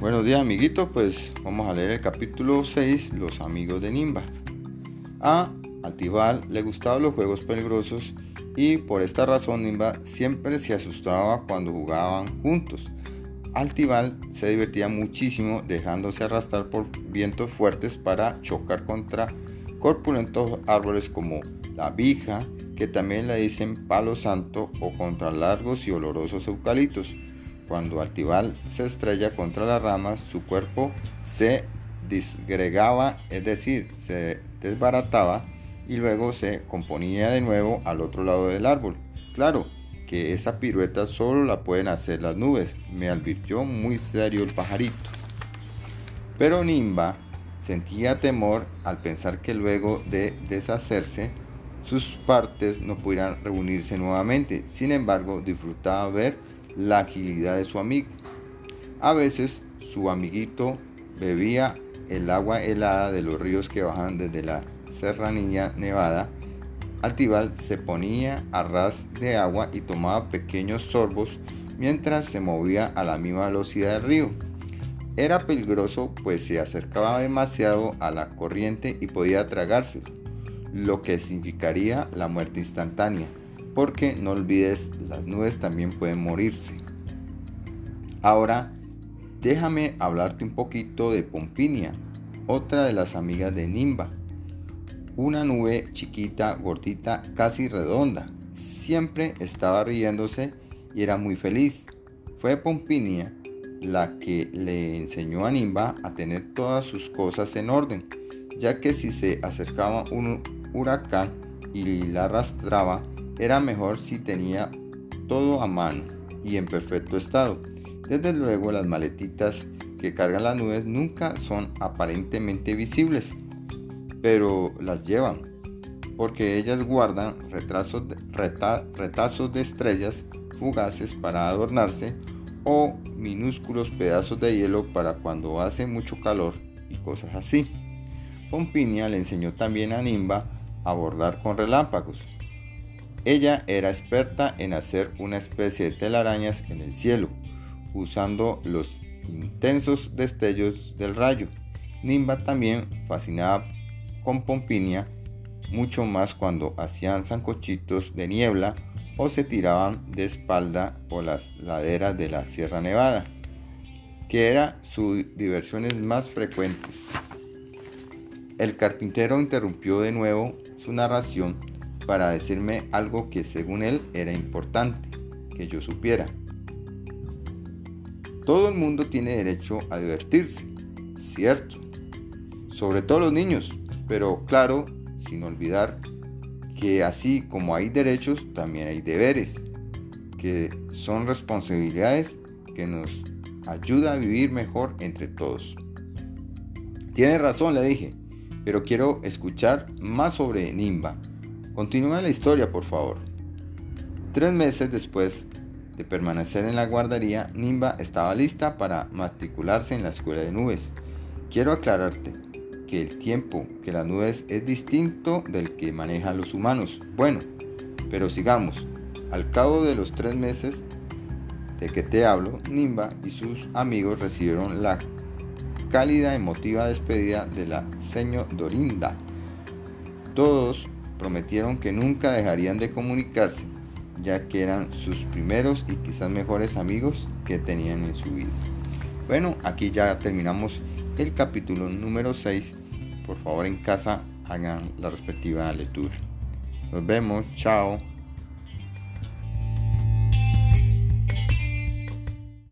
Buenos días amiguitos, pues vamos a leer el capítulo 6, Los amigos de Nimba. A Altibal le gustaban los juegos peligrosos y por esta razón Nimba siempre se asustaba cuando jugaban juntos. Altibal se divertía muchísimo dejándose arrastrar por vientos fuertes para chocar contra corpulentos árboles como la vija, que también le dicen palo santo, o contra largos y olorosos eucaliptos. Cuando Altibal se estrella contra las ramas, su cuerpo se disgregaba, es decir, se desbarataba y luego se componía de nuevo al otro lado del árbol. Claro que esa pirueta solo la pueden hacer las nubes, me advirtió muy serio el pajarito. Pero Nimba sentía temor al pensar que luego de deshacerse, sus partes no pudieran reunirse nuevamente. Sin embargo, disfrutaba ver la agilidad de su amigo. A veces su amiguito bebía el agua helada de los ríos que bajan desde la serranía nevada. Altibal se ponía a ras de agua y tomaba pequeños sorbos mientras se movía a la misma velocidad del río. Era peligroso pues se acercaba demasiado a la corriente y podía tragarse, lo que significaría la muerte instantánea porque no olvides, las nubes también pueden morirse. Ahora, déjame hablarte un poquito de Pompinia, otra de las amigas de Nimba. Una nube chiquita, gordita, casi redonda. Siempre estaba riéndose y era muy feliz. Fue Pompinia la que le enseñó a Nimba a tener todas sus cosas en orden, ya que si se acercaba un huracán y la arrastraba, era mejor si tenía todo a mano y en perfecto estado. Desde luego las maletitas que cargan las nubes nunca son aparentemente visibles, pero las llevan, porque ellas guardan retazos de estrellas fugaces para adornarse o minúsculos pedazos de hielo para cuando hace mucho calor y cosas así. Pompinia le enseñó también a Nimba a bordar con relámpagos ella era experta en hacer una especie de telarañas en el cielo, usando los intensos destellos del rayo. Nimba también fascinaba con Pompinia, mucho más cuando hacían zancochitos de niebla o se tiraban de espalda por las laderas de la Sierra Nevada, que era sus diversiones más frecuentes. El carpintero interrumpió de nuevo su narración para decirme algo que según él era importante que yo supiera. Todo el mundo tiene derecho a divertirse, cierto, sobre todo los niños, pero claro, sin olvidar que así como hay derechos, también hay deberes, que son responsabilidades que nos ayuda a vivir mejor entre todos. Tiene razón, le dije, pero quiero escuchar más sobre Nimba Continúa la historia, por favor. Tres meses después de permanecer en la guardería, Nimba estaba lista para matricularse en la escuela de nubes. Quiero aclararte que el tiempo que las nubes es distinto del que manejan los humanos. Bueno, pero sigamos. Al cabo de los tres meses de que te hablo, Nimba y sus amigos recibieron la cálida emotiva despedida de la señor Dorinda. Todos prometieron que nunca dejarían de comunicarse, ya que eran sus primeros y quizás mejores amigos que tenían en su vida. Bueno, aquí ya terminamos el capítulo número 6. Por favor en casa hagan la respectiva lectura. Nos vemos, chao.